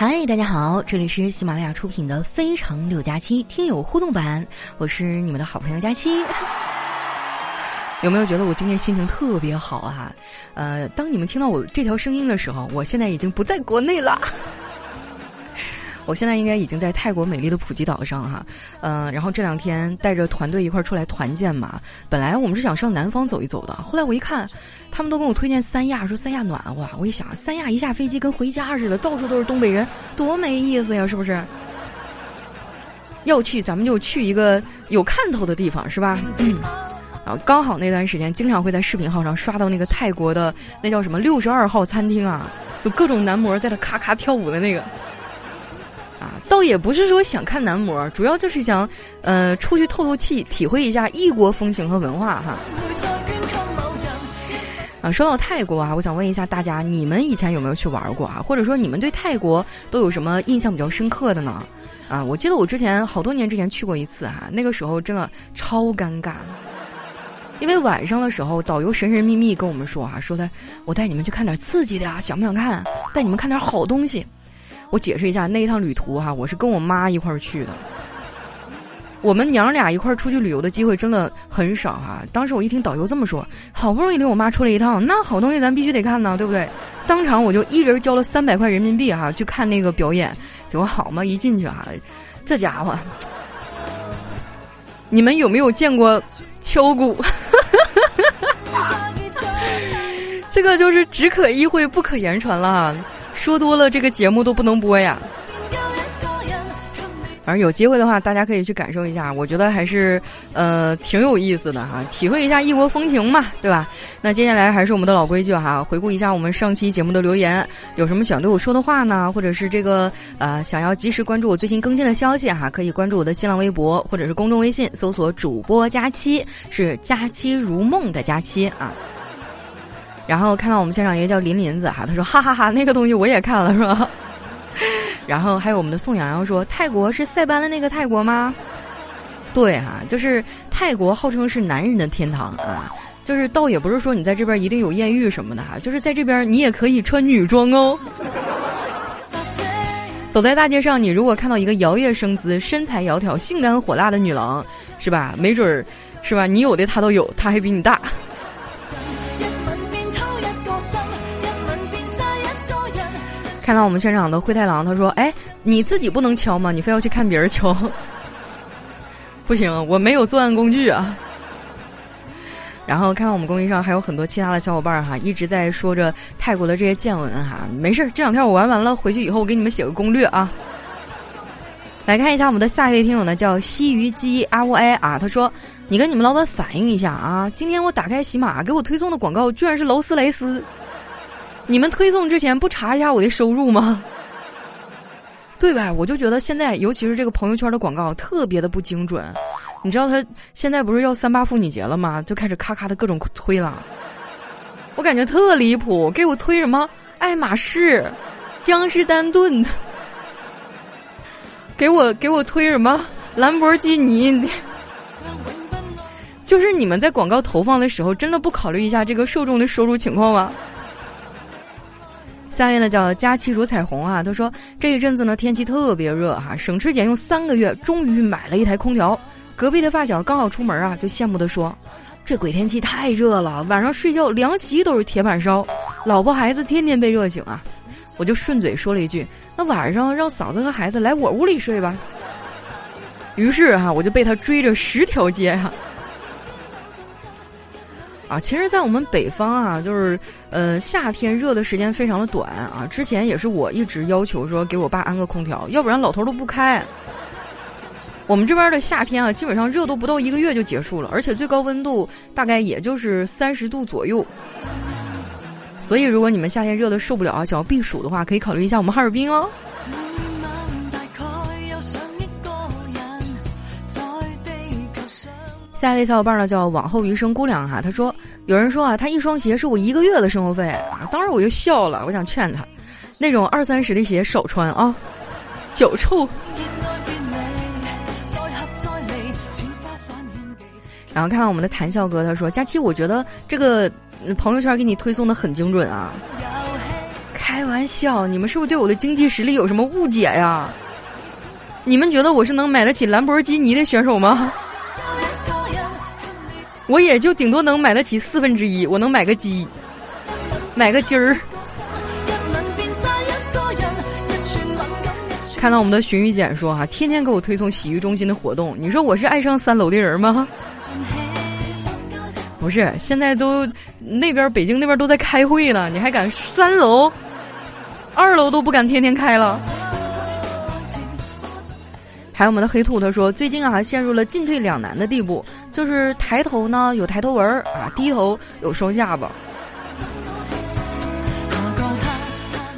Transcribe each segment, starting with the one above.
嗨，大家好，这里是喜马拉雅出品的《非常六加七》听友互动版，我是你们的好朋友佳期。有没有觉得我今天心情特别好啊？呃，当你们听到我这条声音的时候，我现在已经不在国内了。我现在应该已经在泰国美丽的普吉岛上哈，嗯，然后这两天带着团队一块儿出来团建嘛。本来我们是想上南方走一走的，后来我一看，他们都跟我推荐三亚，说三亚暖和。我一想，三亚一下飞机跟回家似的，到处都是东北人，多没意思呀，是不是？要去咱们就去一个有看头的地方，是吧？啊。刚好那段时间，经常会在视频号上刷到那个泰国的那叫什么六十二号餐厅啊，有各种男模在那咔咔跳舞的那个。啊，倒也不是说想看男模，主要就是想，呃，出去透透气，体会一下异国风情和文化哈。啊，说到泰国啊，我想问一下大家，你们以前有没有去玩过啊？或者说你们对泰国都有什么印象比较深刻的呢？啊，我记得我之前好多年之前去过一次哈，那个时候真的超尴尬，因为晚上的时候导游神神秘秘跟我们说啊，说的我带你们去看点刺激的啊，想不想看？带你们看点好东西。我解释一下，那一趟旅途哈，我是跟我妈一块儿去的。我们娘俩一块儿出去旅游的机会真的很少哈。当时我一听导游这么说，好不容易领我妈出来一趟，那好东西咱必须得看呢，对不对？当场我就一人交了三百块人民币哈，去看那个表演。结果好嘛，一进去哈，这家伙，你们有没有见过敲鼓？这个就是只可意会不可言传了。说多了，这个节目都不能播呀。反正有机会的话，大家可以去感受一下，我觉得还是呃挺有意思的哈，体会一下异国风情嘛，对吧？那接下来还是我们的老规矩哈，回顾一下我们上期节目的留言，有什么想对我说的话呢？或者是这个呃想要及时关注我最新更新的消息哈，可以关注我的新浪微博或者是公众微信，搜索主播佳期，是佳期如梦的佳期啊。然后看到我们现场一个叫林林子哈，他说哈哈哈，那个东西我也看了是吧？然后还有我们的宋洋洋说，泰国是塞班的那个泰国吗？对哈，就是泰国号称是男人的天堂啊，就是倒也不是说你在这边一定有艳遇什么的哈，就是在这边你也可以穿女装哦。走在大街上，你如果看到一个摇曳生姿、身材窈窕、性感火辣的女郎，是吧？没准儿，是吧？你有的她都有，她还比你大。看到我们现场的灰太狼，他说：“哎，你自己不能敲吗？你非要去看别人敲？不行，我没有作案工具啊。”然后看到我们公屏上还有很多其他的小伙伴哈，一直在说着泰国的这些见闻哈。没事，这两天我玩完了，回去以后我给你们写个攻略啊。来看一下我们的下一位听友呢，叫西鱼鸡阿乌埃啊，他说：“你跟你们老板反映一下啊，今天我打开喜马给我推送的广告居然是劳斯莱斯。”你们推送之前不查一下我的收入吗？对吧？我就觉得现在，尤其是这个朋友圈的广告特别的不精准。你知道他现在不是要三八妇女节了吗？就开始咔咔的各种推了。我感觉特离谱，给我推什么爱马仕、江诗丹顿的，给我给我推什么兰博基尼。就是你们在广告投放的时候，真的不考虑一下这个受众的收入情况吗？下面呢叫佳期如彩虹啊，他说这一阵子呢天气特别热哈，省吃俭用三个月，终于买了一台空调。隔壁的发小刚好出门啊，就羡慕的说：“这鬼天气太热了，晚上睡觉凉席都是铁板烧，老婆孩子天天被热醒啊。”我就顺嘴说了一句：“那晚上让嫂子和孩子来我屋里睡吧。”于是哈，我就被他追着十条街。啊，啊其实，在我们北方啊，就是，呃，夏天热的时间非常的短啊。之前也是我一直要求说给我爸安个空调，要不然老头都不开。我们这边的夏天啊，基本上热度不到一个月就结束了，而且最高温度大概也就是三十度左右。所以，如果你们夏天热的受不了啊，想要避暑的话，可以考虑一下我们哈尔滨哦。下一位小伙伴呢叫往后余生姑娘哈，他说有人说啊，他一双鞋是我一个月的生活费啊，当时我就笑了，我想劝他，那种二三十的鞋少穿啊，脚臭。然后看看我们的谈笑哥，他说佳期，我觉得这个朋友圈给你推送的很精准啊，开玩笑，你们是不是对我的经济实力有什么误解呀？你们觉得我是能买得起兰博基尼的选手吗？我也就顶多能买得起四分之一，我能买个鸡，买个鸡儿。看到我们的荀玉简说哈，天天给我推送洗浴中心的活动，你说我是爱上三楼的人吗？不是，现在都那边北京那边都在开会了，你还敢三楼、二楼都不敢天天开了。还有我们的黑兔他说，最近啊陷入了进退两难的地步，就是抬头呢有抬头纹啊，低头有双下巴。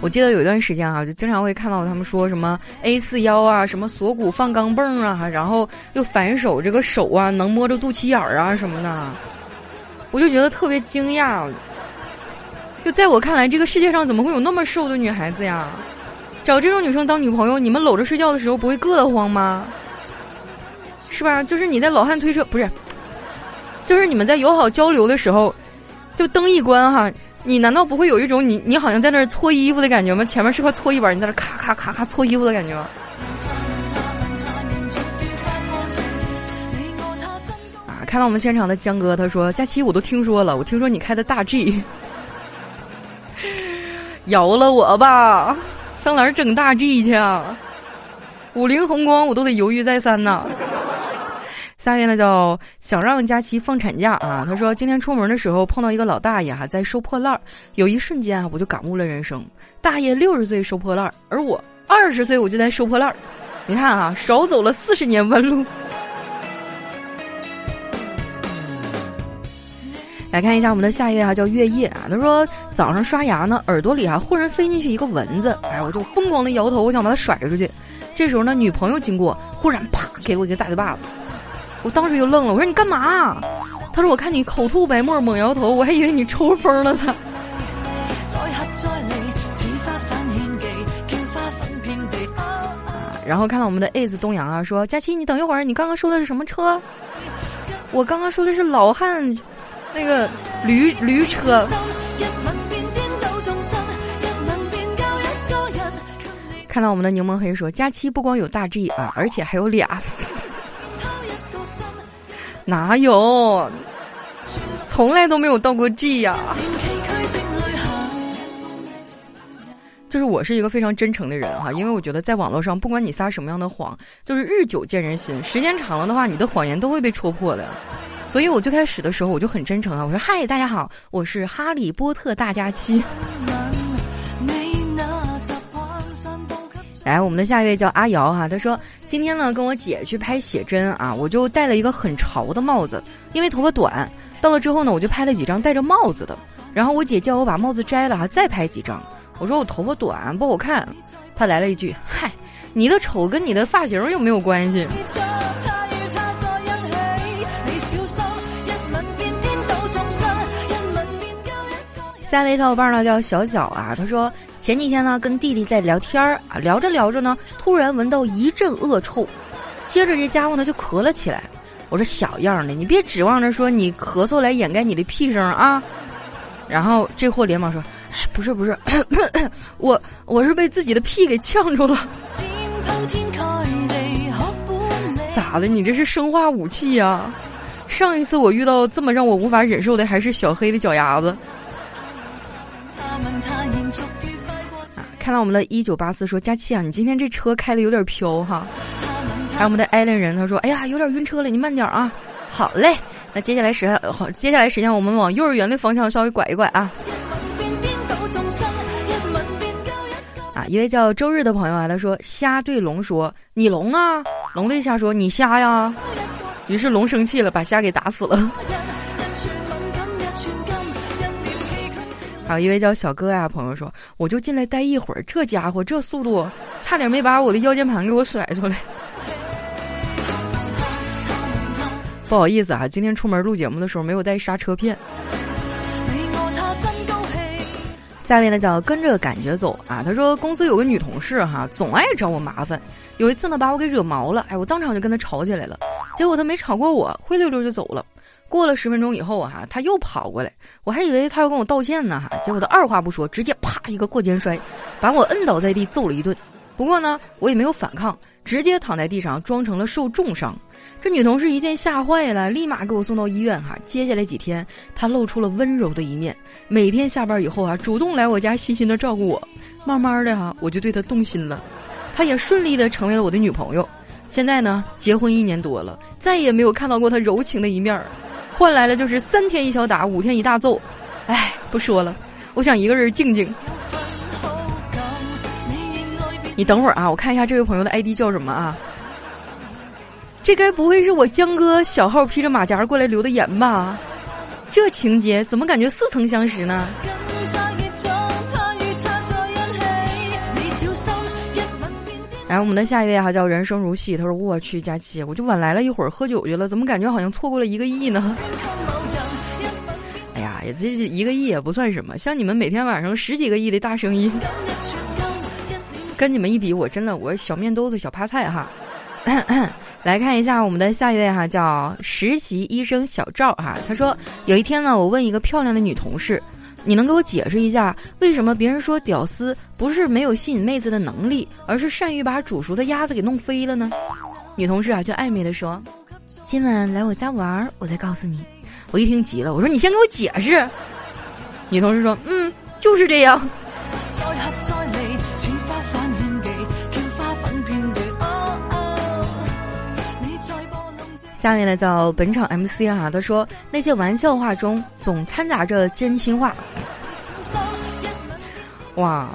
我记得有一段时间啊，就经常会看到他们说什么 A 四腰啊，什么锁骨放钢镚啊，然后又反手这个手啊能摸着肚脐眼儿啊什么的，我就觉得特别惊讶。就在我看来，这个世界上怎么会有那么瘦的女孩子呀？找这种女生当女朋友，你们搂着睡觉的时候不会硌得慌吗？是吧？就是你在老汉推车不是，就是你们在友好交流的时候，就灯一关哈。你难道不会有一种你你好像在那儿搓衣服的感觉吗？前面是块搓衣板，你在那咔咔咔咔搓衣服的感觉吗？啊！看到我们现场的江哥，他说：“佳期，我都听说了，我听说你开的大 G，饶了我吧，上哪儿整大 G 去啊？五菱宏光我都得犹豫再三呢。”下面呢叫想让佳琪放产假啊！他说今天出门的时候碰到一个老大爷哈在收破烂儿，有一瞬间啊我就感悟了人生。大爷六十岁收破烂儿，而我二十岁我就在收破烂儿，你看啊少走了四十年弯路。来看一下我们的下一位啊叫月夜啊，他说早上刷牙呢耳朵里啊忽然飞进去一个蚊子，哎我就疯狂的摇头，我想把它甩出去。这时候呢女朋友经过，忽然啪给我一个大嘴巴子。我当时就愣了，我说你干嘛？他说我看你口吐白沫，猛摇头，我还以为你抽风了呢。然后看到我们的子东阳啊，说佳琪，你等一会儿，你刚刚说的是什么车？我刚刚说的是老汉，那个驴驴车。看到我们的柠檬黑说，佳期不光有大 G 啊，而且还有俩。哪有？从来都没有到过 G 呀！就是我是一个非常真诚的人哈，因为我觉得在网络上，不管你撒什么样的谎，就是日久见人心，时间长了的话，你的谎言都会被戳破的。所以我最开始的时候，我就很真诚啊，我说：“嗨，大家好，我是哈利波特大假期。”来，我们的下一位叫阿瑶哈，他说今天呢跟我姐去拍写真啊，我就戴了一个很潮的帽子，因为头发短。到了之后呢，我就拍了几张戴着帽子的，然后我姐叫我把帽子摘了哈，再拍几张。我说我头发短不好看，她来了一句：“嗨，你的丑跟你的发型有没有关系？”下位小伙伴呢叫小小啊，他说。前几天呢，跟弟弟在聊天儿啊，聊着聊着呢，突然闻到一阵恶臭，接着这家伙呢就咳了起来。我说小样的，你别指望着说你咳嗽来掩盖你的屁声啊！然后这货连忙说：“不是不是，我我是被自己的屁给呛住了。”咋的？你这是生化武器呀？上一次我遇到这么让我无法忍受的，还是小黑的脚丫子。看到我们的一九八四说佳琪啊，你今天这车开的有点飘哈。还有我们的艾伦人他说，哎呀，有点晕车了，你慢点啊。好嘞，那接下来时好，接下来时间我们往幼儿园的方向稍微拐一拐啊。啊，一位叫周日的朋友啊，他说虾对龙说你龙啊，龙对虾说你虾呀。于是龙生气了，把虾给打死了。还有一位叫小哥呀朋友说，我就进来待一会儿，这家伙这速度，差点没把我的腰间盘给我甩出来。不好意思啊，今天出门录节目的时候没有带刹车片。下面呢叫跟着感觉走啊，他说公司有个女同事哈，总爱找我麻烦。有一次呢，把我给惹毛了，哎，我当场就跟他吵起来了。结果他没吵过我，灰溜溜就走了。过了十分钟以后啊，他又跑过来，我还以为他要跟我道歉呢哈，结果他二话不说，直接啪一个过肩摔，把我摁倒在地揍了一顿。不过呢，我也没有反抗，直接躺在地上装成了受重伤。这女同事一见吓坏了，立马给我送到医院哈。接下来几天，她露出了温柔的一面，每天下班以后啊，主动来我家细心的照顾我。慢慢的哈，我就对她动心了，她也顺利的成为了我的女朋友。现在呢，结婚一年多了，再也没有看到过她柔情的一面儿，换来了就是三天一小打，五天一大揍。哎，不说了，我想一个人静静。你等会儿啊，我看一下这位朋友的 ID 叫什么啊？这该不会是我江哥小号披着马甲过来留的言吧？这情节怎么感觉似曾相识呢？来，我们的下一位哈叫人生如戏，他说：“我去佳期，我就晚来了一会儿喝酒去了，怎么感觉好像错过了一个亿呢？” 哎呀，也这一个亿也不算什么，像你们每天晚上十几个亿的大生意，跟你们一比，我真的我小面兜子小趴菜哈。来看一下我们的下一位哈，叫实习医生小赵哈。他说有一天呢，我问一个漂亮的女同事，你能给我解释一下，为什么别人说屌丝不是没有吸引妹子的能力，而是善于把煮熟的鸭子给弄飞了呢？女同事啊，就暧昧的说，今晚来我家玩，我再告诉你。我一听急了，我说你先给我解释。女同事说，嗯，就是这样。下面呢叫本场 MC 哈，他说那些玩笑话中总掺杂着真心话。哇，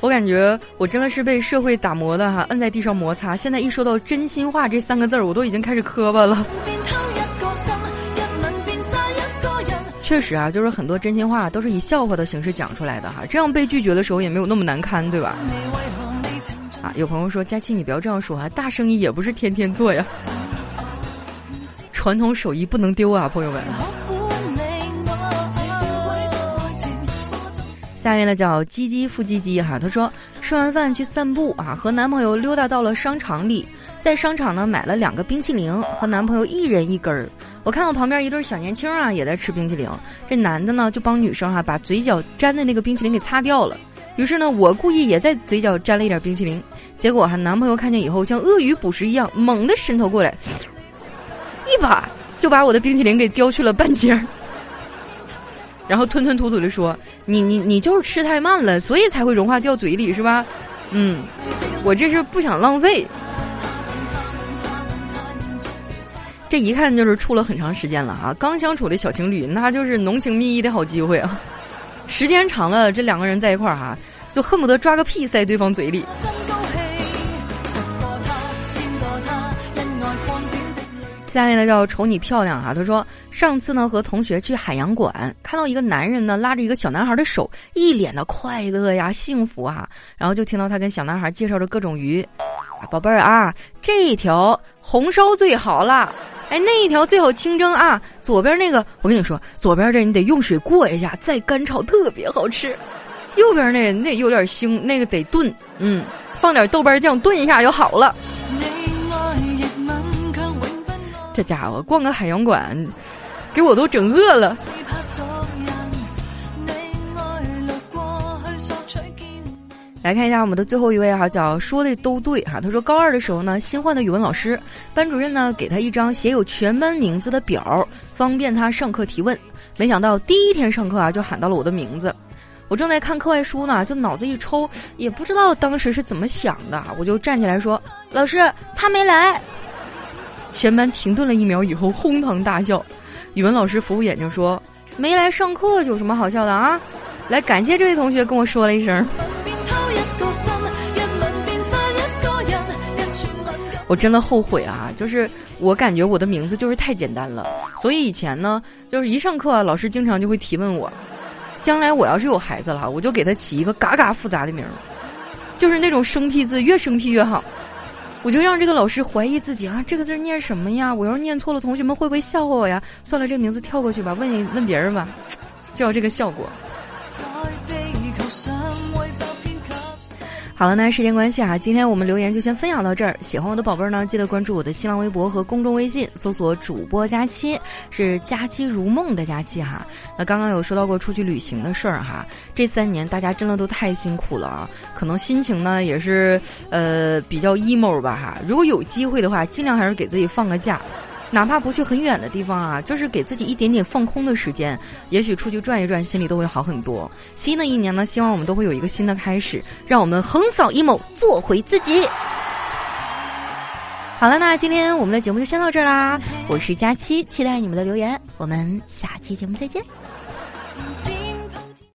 我感觉我真的是被社会打磨的哈，摁在地上摩擦。现在一说到真心话这三个字儿，我都已经开始磕巴了。确实啊，就是很多真心话都是以笑话的形式讲出来的哈，这样被拒绝的时候也没有那么难堪，对吧？啊，有朋友说佳期你不要这样说啊，大生意也不是天天做呀。传统手艺不能丢啊，朋友们。下面呢叫鸡鸡复鸡鸡哈，他说吃完饭去散步啊，和男朋友溜达到了商场里，在商场呢买了两个冰淇淋，和男朋友一人一根儿。我看到旁边一对小年轻啊也在吃冰淇淋，这男的呢就帮女生哈把嘴角沾的那个冰淇淋给擦掉了。于是呢我故意也在嘴角沾了一点冰淇淋，结果哈男朋友看见以后像鳄鱼捕食一样猛地伸头过来。一把就把我的冰淇淋给叼去了半截儿，然后吞吞吐吐的说：“你你你就是吃太慢了，所以才会融化掉嘴里是吧？”嗯，我这是不想浪费。这一看就是处了很长时间了啊，刚相处的小情侣，那就是浓情蜜意的好机会啊。时间长了，这两个人在一块儿哈，就恨不得抓个屁塞对方嘴里。下面呢叫瞅你漂亮哈，他说上次呢和同学去海洋馆，看到一个男人呢拉着一个小男孩的手，一脸的快乐呀幸福啊，然后就听到他跟小男孩介绍着各种鱼，宝贝儿啊，这一条红烧最好了，哎那一条最好清蒸啊，左边那个我跟你说，左边这你得用水过一下再干炒特别好吃，右边那那有点腥，那个得炖，嗯，放点豆瓣酱炖一下就好了。这家伙逛个海洋馆，给我都整饿了。来看一下我们的最后一位哈，叫说的都对哈。他说高二的时候呢，新换的语文老师，班主任呢给他一张写有全班名字的表，方便他上课提问。没想到第一天上课啊，就喊到了我的名字。我正在看课外书呢，就脑子一抽，也不知道当时是怎么想的，我就站起来说：“老师，他没来。”全班停顿了一秒以后，哄堂大笑。语文老师扶扶眼睛说：“没来上课有什么好笑的啊？来，感谢这位同学跟我说了一声。”我真的后悔啊！就是我感觉我的名字就是太简单了，所以以前呢，就是一上课老师经常就会提问我。将来我要是有孩子了，我就给他起一个嘎嘎复杂的名儿，就是那种生僻字，越生僻越好。我就让这个老师怀疑自己啊，这个字念什么呀？我要是念错了，同学们会不会笑话我呀？算了，这名字跳过去吧，问一问别人吧，就要这个效果。好了，那时间关系啊，今天我们留言就先分享到这儿。喜欢我的宝贝儿呢，记得关注我的新浪微博和公众微信，搜索“主播佳期”，是“佳期如梦”的佳期哈。那刚刚有说到过出去旅行的事儿哈，这三年大家真的都太辛苦了啊，可能心情呢也是呃比较 emo 吧哈。如果有机会的话，尽量还是给自己放个假。哪怕不去很远的地方啊，就是给自己一点点放空的时间，也许出去转一转，心里都会好很多。新的一年呢，希望我们都会有一个新的开始，让我们横扫阴谋做回自己。好了，那今天我们的节目就先到这儿啦。我是佳期，期待你们的留言，我们下期节目再见。